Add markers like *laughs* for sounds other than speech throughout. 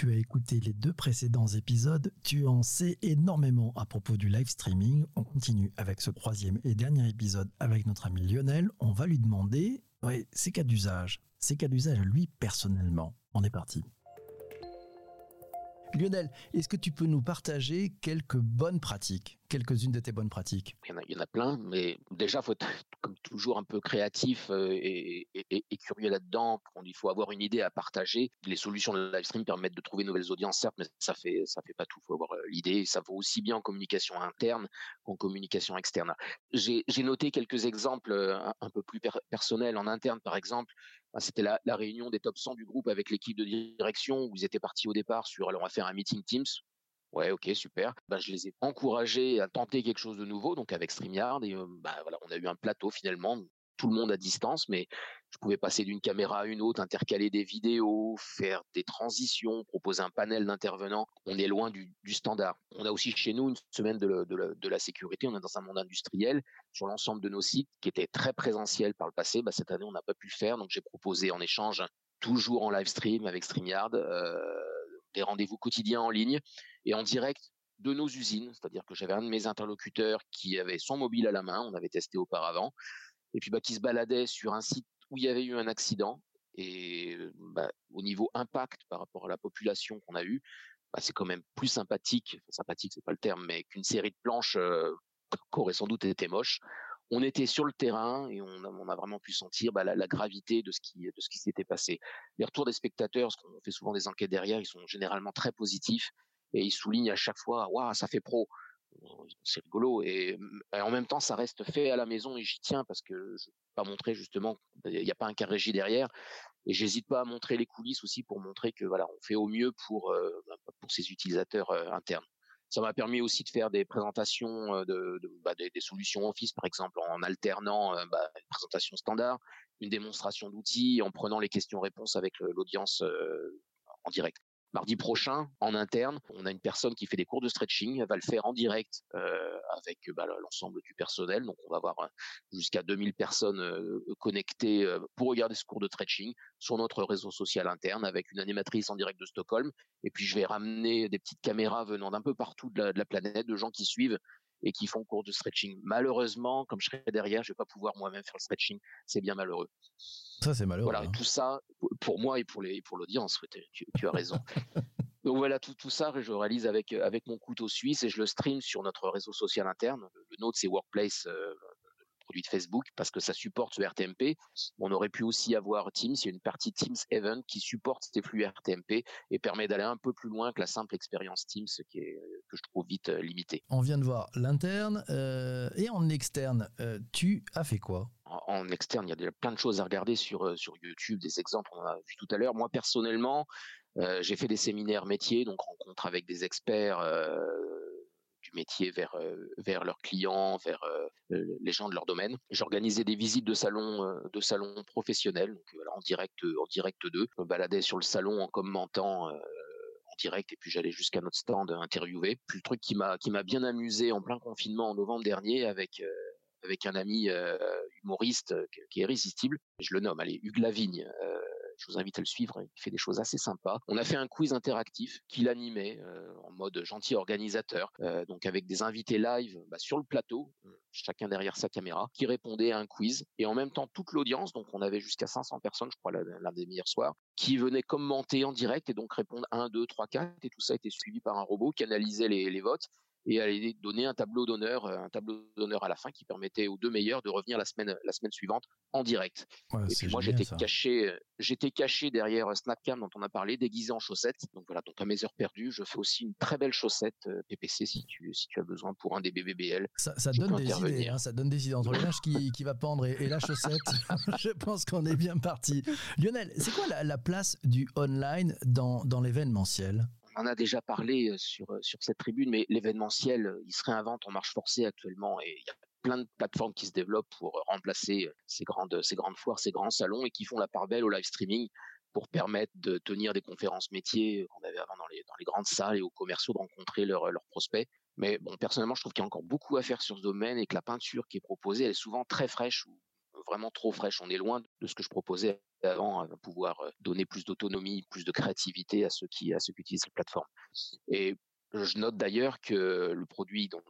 tu as écouté les deux précédents épisodes, tu en sais énormément à propos du live streaming. On continue avec ce troisième et dernier épisode avec notre ami Lionel. On va lui demander ouais, ses cas d'usage. Ses cas d'usage, lui, personnellement. On est parti. Lionel, est-ce que tu peux nous partager quelques bonnes pratiques, quelques-unes de tes bonnes pratiques il y, en a, plein, mais déjà, il faut être comme toujours un peu créatif euh, et, curieux là-dedans. Il faut avoir une idée à partager. Les solutions de live stream permettent de trouver de nouvelles audiences, certes, mais ça fait ça fait pas tout. Il faut avoir euh, l'idée. Ça vaut aussi bien en communication interne qu'en communication externe. J'ai noté quelques exemples euh, un, peu plus per personnels en interne, par exemple. C'était la, la, réunion des top 100 du groupe avec l'équipe de direction où ils étaient partis au départ sur alors on va faire un meeting Teams. Ouais, ok, super. Ben, je les ai encouragés à tenter quelque chose de nouveau, donc avec StreamYard. Et ben, voilà, on a eu un plateau finalement tout le monde à distance, mais je pouvais passer d'une caméra à une autre, intercaler des vidéos, faire des transitions, proposer un panel d'intervenants. On est loin du, du, standard. On a aussi chez nous une semaine de, de, la, de, la, sécurité. On est dans un monde industriel sur l'ensemble de nos sites qui était très présentiel par le passé. Bah, cette année, on n'a pas pu le faire, donc j'ai proposé en échange toujours en live stream avec StreamYard euh, des rendez-vous quotidiens en ligne et en direct de nos usines, c'est-à-dire que j'avais un de mes interlocuteurs qui avait son mobile à la main, on avait testé auparavant, et puis bah, qui se baladait sur un site où il y avait eu un accident. Et bah, au niveau impact par rapport à la population qu'on a eu, bah, c'est quand même plus sympathique, enfin, sympathique c'est pas le terme, mais qu'une série de planches euh, sans doute été moche. On était sur le terrain et on a, vraiment pu sentir bah, la, gravité de ce qui s'était passé. Les retours des spectateurs, parce qu'on fait souvent des enquêtes derrière, ils sont généralement très positifs et ils soulignent à chaque fois, waouh, ça fait pro c'est rigolo et, en même temps ça reste fait à la maison et j'y tiens parce que je veux pas montrer justement il n'y a pas un cas régie derrière et j'hésite pas à montrer les coulisses aussi pour montrer que voilà on fait au mieux pour euh, pour ses utilisateurs euh, internes ça m'a permis aussi de faire des présentations de, bah, des, solutions Office par exemple en alternant bah, une présentation standard une démonstration d'outils en prenant les questions-réponses avec l'audience en direct mardi prochain en interne. On a une personne qui fait des cours de stretching, elle va le faire en direct euh, avec bah, l'ensemble du personnel. Donc on va avoir euh, jusqu'à 2000 personnes euh, connectées pour regarder ce cours de stretching sur notre réseau social interne avec une animatrice en direct de Stockholm. Et puis je vais ramener des petites caméras venant d'un peu partout de la planète, de gens qui suivent et qui font cours de stretching. Malheureusement, comme je serai derrière, je vais pas pouvoir moi-même faire le stretching. C'est bien malheureux. Ça, c'est malheureux. Voilà, hein. tout ça, pour moi et pour les, pour l'audience, tu, tu, as raison. *laughs* Donc voilà, tout, tout ça, je réalise avec, avec mon couteau suisse et je le stream sur notre réseau social interne. Le, le nôtre, c'est Workplace, euh, produit de Facebook parce que ça supporte ce RTMP. On aurait pu aussi avoir Teams. Il y a une partie Teams Event qui supporte ces flux RTMP et permet d'aller un peu plus loin que la simple expérience Teams qui est, que je trouve vite euh, limitée. On vient de voir l'interne euh, et en externe, euh, tu as fait quoi? En, externe, il y a déjà plein de choses à regarder sur euh, sur YouTube, des exemples on a vu tout à l'heure. Moi personnellement, euh, j'ai fait des séminaires métiers, donc rencontres avec des experts euh, métier vers leurs clients, vers les gens de leur domaine. J'organisais des visites de salons de salons professionnels, donc en direct en direct d'eux. Je me baladais sur le salon en commentant en direct et puis j'allais jusqu'à notre stand interviewer. Puis le truc qui m'a qui m'a bien amusé en plein confinement en novembre dernier avec avec un ami humoriste qui est irrésistible. Je le nomme, allez, Hugues Lavigne. Euh, je vous invite à le suivre. Il fait des choses assez sympas. On a fait un quiz interactif qu'il animait euh, en mode gentil organisateur, euh, donc avec des invités live bah, sur le plateau, chacun derrière sa caméra, qui répondait à un quiz et en même temps toute l'audience. Donc on avait jusqu'à 500 personnes, je crois, l'un des meilleurs soirs, qui venaient commenter en direct et donc répondre 1, 2, 3, 4 et tout ça était suivi par un robot qui analysait les votes et aller donner un tableau d'honneur, un tableau d'honneur à la fin qui permettait aux deux meilleurs de revenir la semaine la semaine suivante en direct. Ouais, et puis moi j'étais caché, j'étais caché derrière Snapcam dont on a parlé, déguisé en chaussettes. Donc voilà, donc à mes heures perdues, je fais aussi une très belle chaussette euh, PPC si tu si tu as besoin pour un des BBBL. Ça, ça donne des idées, hein, ça donne des idées entre le linge qui, qui va pendre et, et la chaussette. *laughs* *laughs* je pense qu'on est bien parti. Lionel, c'est quoi la, la place du online dans dans l'événementiel? On en a déjà parlé sur, sur cette tribune, mais l'événementiel, il se réinvente en marche forcée actuellement et il y a plein de plateformes qui se développent pour remplacer ces grandes, ces grandes foires, ces grands salons et qui font la part belle au live streaming pour permettre de tenir des conférences métiers qu'on avait avant dans les, dans les grandes salles et aux commerciaux de rencontrer leurs, leurs prospects. Mais bon, personnellement, je trouve qu'il y a encore beaucoup à faire sur ce domaine et que la peinture qui est proposée, elle est souvent très fraîche ou vraiment trop fraîche. On est loin de ce que je proposais avant, pouvoir donner plus d'autonomie, plus de créativité à ceux qui, à ceux qui utilisent la plateforme. Et je note d'ailleurs que le produit dont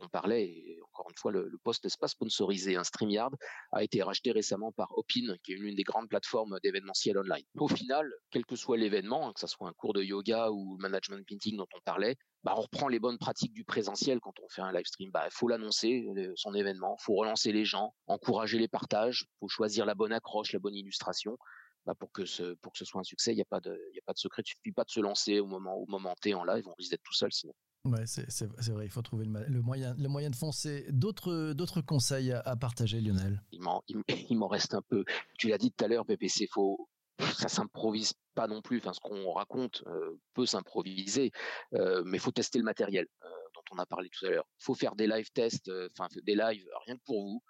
on parlait, et encore une fois, le, le poste n'est pas sponsorisé. Un StreamYard a été racheté récemment par Opin, qui est l'une des grandes plateformes d'événementiel online. Au final, quel que soit l'événement, hein, que ce soit un cours de yoga ou management painting dont on parlait, bah, on reprend les bonnes pratiques du présentiel quand on fait un live stream. Bah, il faut l'annoncer, euh, son événement, il faut relancer les gens, encourager les partages, il faut choisir la bonne accroche, la bonne illustration. Bah, pour que ce pour que ce soit un succès, il n'y a pas de il a pas de secret. Il suffit pas de se lancer au moment au moment T en live, on risque d'être tout seul sinon. Ouais, c'est vrai, il faut trouver le, moyen, le moyen de foncer. D'autres conseils à, partager, Lionel? *laughs* Il m'en reste un peu. Tu l'as dit tout à l'heure, PPC, faut, ça s'improvise pas non plus. Enfin, ce qu'on raconte peut s'improviser, euh, mais faut tester le matériel dont on a parlé tout à l'heure. Faut faire des live tests, enfin des lives rien que pour vous,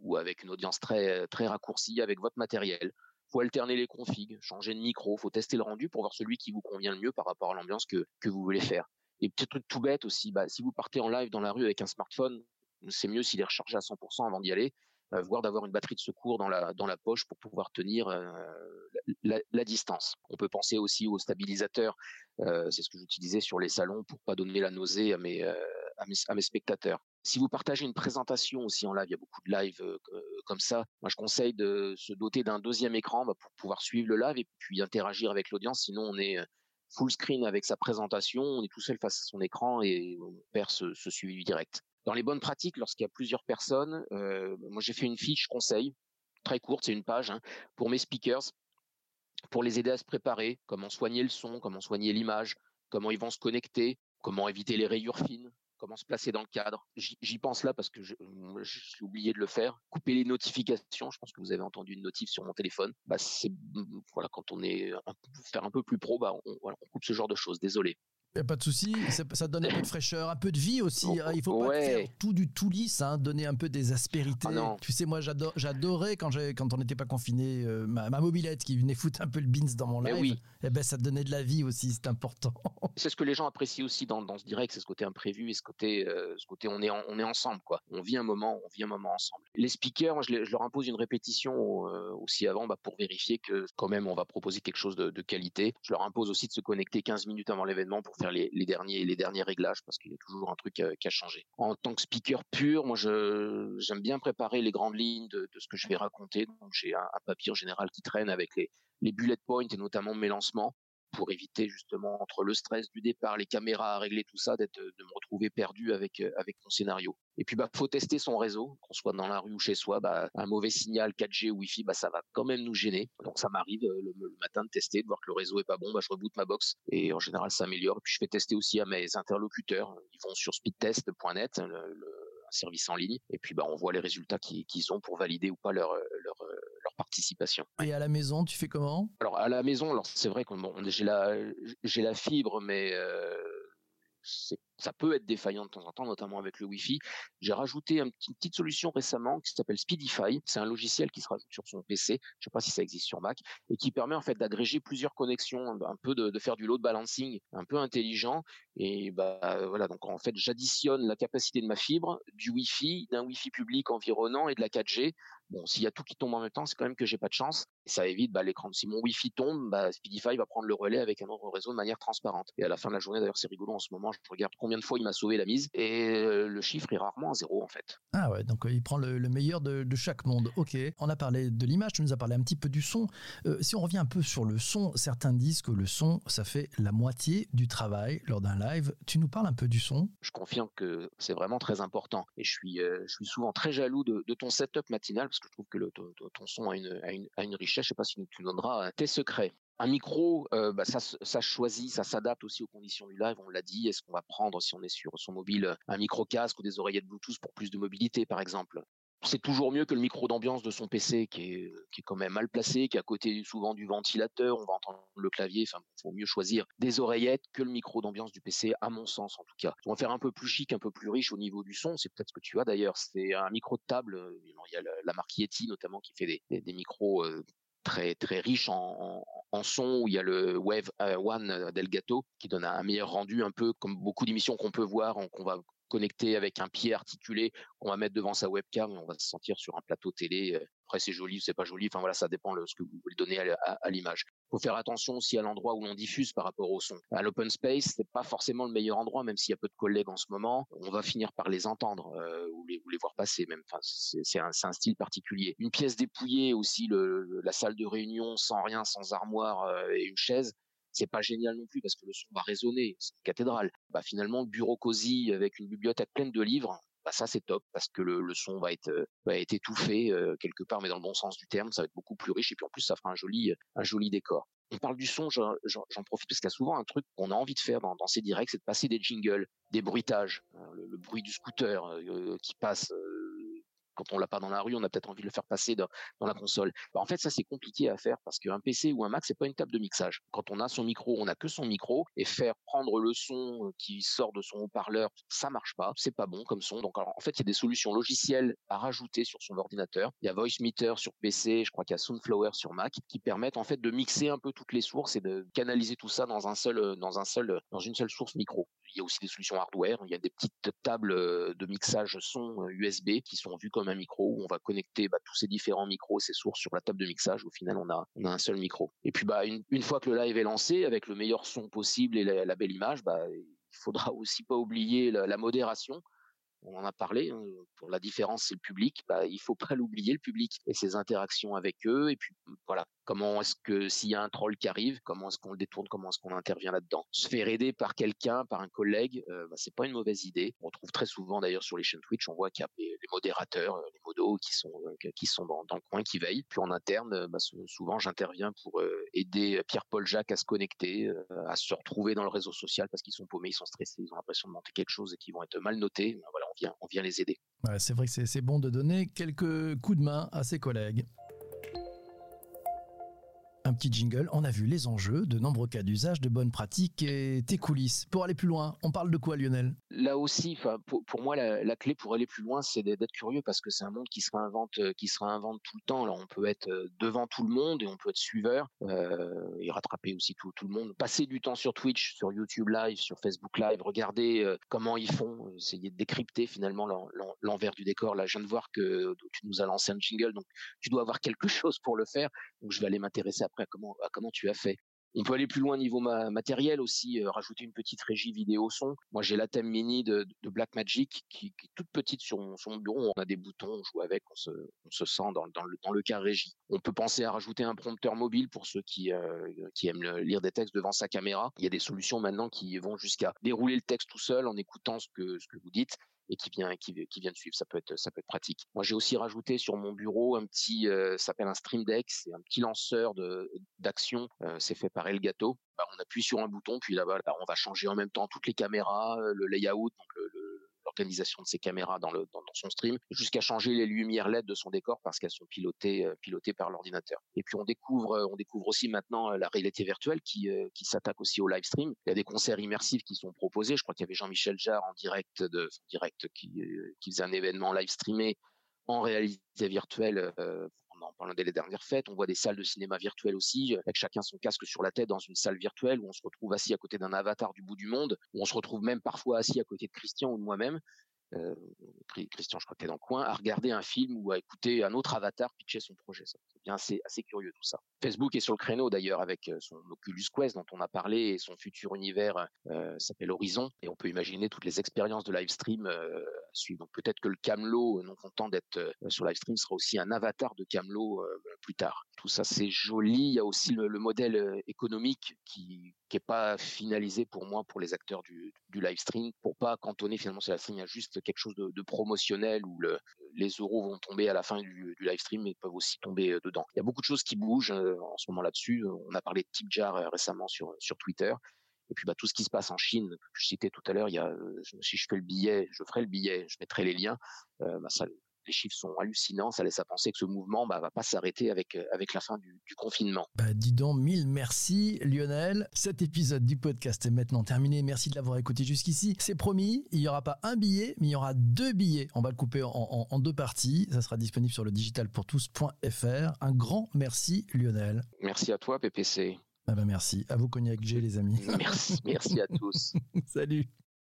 ou avec une audience très très raccourcie avec votre matériel. Faut alterner les configs, changer de micro, faut tester le rendu pour voir celui qui vous convient le mieux par rapport à l'ambiance que que vous voulez faire. Et petit truc tout bête aussi, bah, si vous partez en live dans la rue avec un smartphone, c'est mieux s'il est rechargé à 100% avant d'y aller, voire d'avoir une batterie de secours dans la dans la poche pour pouvoir tenir euh, la, distance. On peut penser aussi aux stabilisateurs, euh, c'est ce que j'utilisais sur les salons pour pas donner la nausée à mes, à mes, spectateurs. Si vous partagez une présentation aussi en live, il y a beaucoup de live comme ça. Moi, je conseille de se doter d'un deuxième écran bah, pour pouvoir suivre le live et puis interagir avec l'audience. Sinon, on est full screen avec sa présentation, on est tout seul face à son écran et on perd ce suivi direct. Dans les bonnes pratiques, lorsqu'il y a plusieurs personnes, euh, moi j'ai fait une fiche conseil très courte, c'est une page hein, pour mes speakers, pour les aider à se préparer, comment soigner le son, comment soigner l'image, comment ils vont se connecter, comment éviter les rayures fines, comment se placer dans le cadre. J'y pense là parce que suis oublié de le faire. Couper les notifications. Je pense que vous avez entendu une notif sur mon téléphone. Bah, voilà quand on est un, faire un peu plus pro, bah, on coupe ce genre de choses. Désolé. Y a pas de souci, ça donne un peu de fraîcheur, un peu de vie aussi. Hein. Il faut pas faire tout du tout lisse, hein. donner un peu des aspérités. Ah tu sais, moi j'adorais quand, quand on n'était pas confiné, euh, ma, mobilette qui venait foutre un peu le beans dans mon live. Et oui. Eh ben, ça donnait de la vie aussi, c'est important. *laughs* C'est ce que les gens apprécient aussi dans, dans ce direct, c'est ce côté imprévu et ce côté, euh, ce côté on est, on est ensemble quoi. On vit un moment, on vit un moment ensemble. Les speakers, je, je leur impose une répétition euh, aussi avant bah, pour vérifier que quand même on va proposer quelque chose de, de qualité. Je leur impose aussi de se connecter 15 minutes avant l'événement pour faire les, derniers les derniers réglages parce qu'il y a toujours un truc euh, qui a changé. En tant que speaker pur, moi je j'aime bien préparer les grandes lignes de, ce que je vais raconter. Donc j'ai un, un, papier en général qui traîne avec les les bullet points et notamment mes lancements pour éviter justement entre le stress du départ, les caméras à régler tout ça, d'être de me retrouver perdu avec euh, avec mon scénario. Et puis bah faut tester son réseau, qu'on soit dans la rue ou chez soi, bah un mauvais signal 4G ou Wi-Fi, bah ça va quand même nous gêner. Donc ça m'arrive euh, le, matin de tester, de voir que le réseau est pas bon, bah je reboot ma box et en général ça améliore. puis je fais tester aussi à mes interlocuteurs. Ils vont sur speedtest.net, un service en ligne, et puis bah, on voit les résultats qu'ils ont pour valider ou pas leur, leur, leur participation. Et à la maison, tu fais comment? Alors à la maison, alors c'est vrai que bon, j'ai la j'ai la fibre, mais euh, ça peut être défaillant de temps en temps, notamment avec le Wi-Fi. J'ai rajouté une petite solution récemment qui s'appelle Speedify. C'est un logiciel qui se rajoute sur son PC. Je sais pas si ça existe sur Mac et qui permet en fait d'agréger plusieurs connexions, un peu de, de, faire du load balancing, un peu intelligent. Et bah voilà, donc en fait j'additionne la capacité de ma fibre, du Wi-Fi, d'un Wi-Fi public environnant et de la 4G Bon, s'il y a tout qui tombe en même temps, c'est quand même que j'ai pas de chance. Et ça évite bah, l'écran. Si mon Wi-Fi tombe, bah, Speedify va prendre le relais avec un autre réseau de manière transparente. Et à la fin de la journée, d'ailleurs, c'est rigolo en ce moment. Je regarde combien de fois il m'a sauvé la mise et euh, le chiffre est rarement à zéro en fait. Ah ouais, donc euh, il prend le, meilleur de, chaque monde. Ok. On a parlé de l'image, tu nous as parlé un petit peu du son. Euh, si on revient un peu sur le son, certains disent que le son, ça fait la moitié du travail lors d'un live. Tu nous parles un peu du son? Je confirme que c'est vraiment très important. Et je suis, je suis souvent très jaloux de, de ton setup matinal parce que je trouve que le, ton son a une, a une, a une richesse. Je sais pas si tu donneras tes secrets. Un micro, euh, bah, ça, choisit, ça s'adapte aussi aux conditions du live. On l'a dit. Est-ce qu'on va prendre, si on est sur son mobile, un micro casque ou des oreillettes Bluetooth pour plus de mobilité, par exemple? C'est toujours mieux que le micro d'ambiance de son PC qui est, qui est quand même mal placé, qui est à côté souvent du ventilateur, on va entendre le clavier, enfin, il faut mieux choisir des oreillettes que le micro d'ambiance du PC, à mon sens en tout cas. On va faire un peu plus chic, un peu plus riche au niveau du son, c'est peut-être ce que tu as d'ailleurs, c'est un micro de table, euh, il y a la marque Yeti notamment qui fait des, micros euh, très très riches en, en, son, où il y a le Wave euh, One d'Elgato qui donne un meilleur rendu, un peu comme beaucoup d'émissions qu'on peut voir, qu'on va connecté avec un pied articulé qu'on va mettre devant sa webcam et on va se sentir sur un plateau télé. Après, c'est joli, c'est pas joli. Enfin voilà, ça dépend de ce que vous voulez donner à, l'image. Il faut faire attention aussi à l'endroit où l'on diffuse par rapport au son. À l'open space, c'est pas forcément le meilleur endroit, même s'il y a peu de collègues en ce moment. On va finir par les entendre euh, ou, les, voir passer. C'est un, style particulier. Une pièce dépouillée aussi, la salle de réunion sans rien, sans armoire euh, et une chaise c'est pas génial non plus parce que le son va résonner, c'est une cathédrale. Bah finalement, le bureau cosy avec une bibliothèque pleine de livres, bah, ça c'est top parce que le, son va être va être étouffé quelque part, mais dans le bon sens du terme, ça va être beaucoup plus riche et puis en plus ça fera un joli un joli décor. On parle du son, j'en profite parce qu'il y a souvent un truc qu'on a envie de faire dans, ces directs, c'est de passer des jingles, des bruitages, hein, le, bruit du scooter qui passe quand on l'a pas dans la rue, on a peut-être envie de le faire passer dans, la console. Bah, en fait, ça c'est compliqué à faire parce qu'un PC ou un Mac c'est pas une table de mixage. Quand on a son micro, on a que son micro et faire prendre le son euh, qui sort de son haut-parleur, ça marche pas, c'est pas bon comme son. Donc en fait, il y a des solutions logicielles à rajouter sur son ordinateur. Il y a VoiceMeter sur PC, je crois qu'il y a Soundflower sur Mac qui permettent en fait de mixer un peu toutes les sources et de canaliser tout ça dans un seul euh, dans un seul euh, dans une seule source micro. Il y a aussi des solutions hardware. Il y a des petites tables de mixage son USB qui sont vues comme un micro où on va connecter bah, tous ces différents micros, ces sources sur la table de mixage. Au final, on a, on a un seul micro. Et puis, bah, une, une fois que le live est lancé, avec le meilleur son possible et la, belle image, bah, il faudra *laughs* aussi pas oublier la, modération. On en a parlé. Hein, pour la différence, c'est le public. Bah, il faut pas *laughs* l'oublier, le public et ses interactions avec eux. Et puis voilà, Comment est-ce que s'il y a un troll qui arrive, comment est-ce qu'on le détourne, comment est-ce qu'on intervient là-dedans Se faire aider par quelqu'un, par un collègue, euh, bah, c'est pas une mauvaise idée. On retrouve très souvent d'ailleurs sur les chaînes Twitch, on voit qu'il y a les, modérateurs, euh, les modos qui sont euh, qui sont dans, le coin, qui veillent. Puis en interne, bah, souvent j'interviens pour aider Pierre-Paul Jacques à se connecter, à se retrouver dans le réseau social parce qu'ils sont paumés, ils sont stressés, ils ont l'impression de monter quelque chose et qu'ils vont être mal notés. voilà, on vient on vient les aider. c'est vrai que c'est bon de donner quelques coups de main à ses collègues un petit jingle, on a vu les enjeux, de nombreux cas d'usage, de bonnes pratiques et tes coulisses. Pour aller plus loin, on parle de quoi Lionel? Là aussi, pour, moi, la, clé pour aller plus loin, c'est d'être curieux parce que c'est un monde qui se réinvente, euh, qui se réinvente tout le temps. Alors on peut être euh, devant tout le monde et on peut être suiveur euh, et rattraper aussi tout, tout, le monde. Passer du temps sur Twitch, sur YouTube Live, sur Facebook Live, regarder comment ils font, essayer de décrypter finalement l'envers du décor. Là, je viens de voir que tu nous as lancé un jingle, donc tu dois avoir quelque *laughs* chose pour le faire. Donc je vais aller m'intéresser après à comment, à comment tu as fait? On peut aller plus loin niveau matériel aussi, euh, rajouter une petite régie vidéo son. Moi, j'ai la thème mini de, Blackmagic qui, est toute petite sur mon, bureau. On a des boutons, on joue avec, on se, on se sent dans, dans, le, dans le cas régie. On peut penser à rajouter un prompteur mobile pour ceux qui, euh, qui aiment lire des textes devant sa caméra. Il y a des solutions maintenant qui vont jusqu'à dérouler le texte tout seul en écoutant ce que, ce que vous dites et qui vient de suivre. Ça peut être pratique. Moi, j'ai aussi rajouté sur mon bureau un petit, euh, ça s'appelle un Stream Deck, c'est un petit lanceur de d'action. Euh, c'est fait par Elgato. Bah, on appuie sur un bouton, puis là-bas, on va changer en même temps toutes les caméras, euh, le layout, de ses caméras dans, le, dans, son stream, jusqu'à changer les lumières LED de son décor parce qu'elles sont pilotées, euh, pilotées par l'ordinateur. Et puis on découvre, euh, on découvre aussi maintenant euh, la réalité virtuelle qui, qui s'attaque aussi au live stream. Il y a des concerts immersifs qui sont proposés. Je crois qu'il y avait Jean-Michel Jarre en direct, de, direct qui, qui faisait un événement live streamé en réalité virtuelle pendant les dernières fêtes. On voit des salles de cinéma virtuelles aussi, avec chacun son casque sur la tête dans une salle virtuelle où on se retrouve assis à côté d'un avatar du bout du monde, où on se retrouve même parfois assis à côté de Christian ou de moi-même. Euh, Christian, je crois qu'il est dans le coin, à regarder un film ou à écouter un autre avatar pitcher son projet. C'est bien assez, assez curieux tout ça. Facebook est sur le créneau d'ailleurs avec euh, son Oculus Quest dont on a parlé et son futur univers euh, s'appelle Horizon et on peut imaginer toutes les expériences de live stream euh, à suivre. Donc peut-être que le Camelot, non content d'être sur live stream, sera aussi un avatar de Camelot plus tard. Tout ça c'est joli. Il y a aussi le, le modèle économique qui qui est pas finalisé pour moi pour les acteurs du, live stream pour pas cantonner finalement sur la stream à juste quelque chose de, promotionnel où le, les euros vont tomber à la fin du, du live stream mais peuvent aussi tomber euh, dedans. Il y a beaucoup de choses qui bougent euh, en ce moment là-dessus. On a parlé de Tipjar euh, récemment sur sur Twitter. Et puis bah, tout ce qui se passe en Chine, que je citais tout à l'heure, il y a, si je fais le billet, je ferai le billet, je mettrai les liens. Euh, bah, les chiffres sont hallucinants. Ça laisse à penser que ce mouvement bah, va pas s'arrêter avec, euh, avec la fin du, confinement. Bah, dis donc, mille merci Lionel. Cet épisode du podcast est maintenant terminé. Merci de l'avoir écouté jusqu'ici. C'est promis, il n'y aura pas un billet, mais il y aura deux billets. On va le couper en, deux parties. Ça sera disponible sur le digitalpourtous.fr. Un grand merci Lionel. Merci à toi PPC. Ah bah merci. À vous Cognac G les amis. Merci, merci à tous. *laughs* Salut.